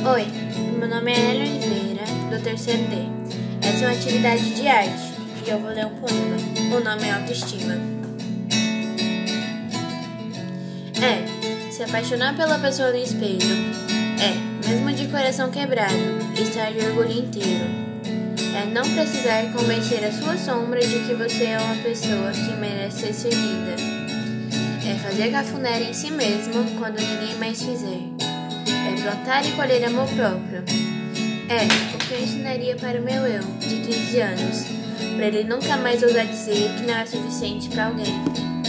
Oi, meu nome é Elia Oliveira, do terceiro D. Essa é uma atividade de arte e eu vou ler um poema. O nome é Autoestima. É, se apaixonar pela pessoa no espelho. É, mesmo de coração quebrado, estar de orgulho inteiro. É não precisar convencer a sua sombra de que você é uma pessoa que merece ser seguida. É fazer cafuné em si mesmo quando ninguém mais fizer é plantar e colher amor próprio. É o que eu ensinaria para o meu eu, de 15 anos, para ele nunca mais ousar dizer que não é suficiente para alguém.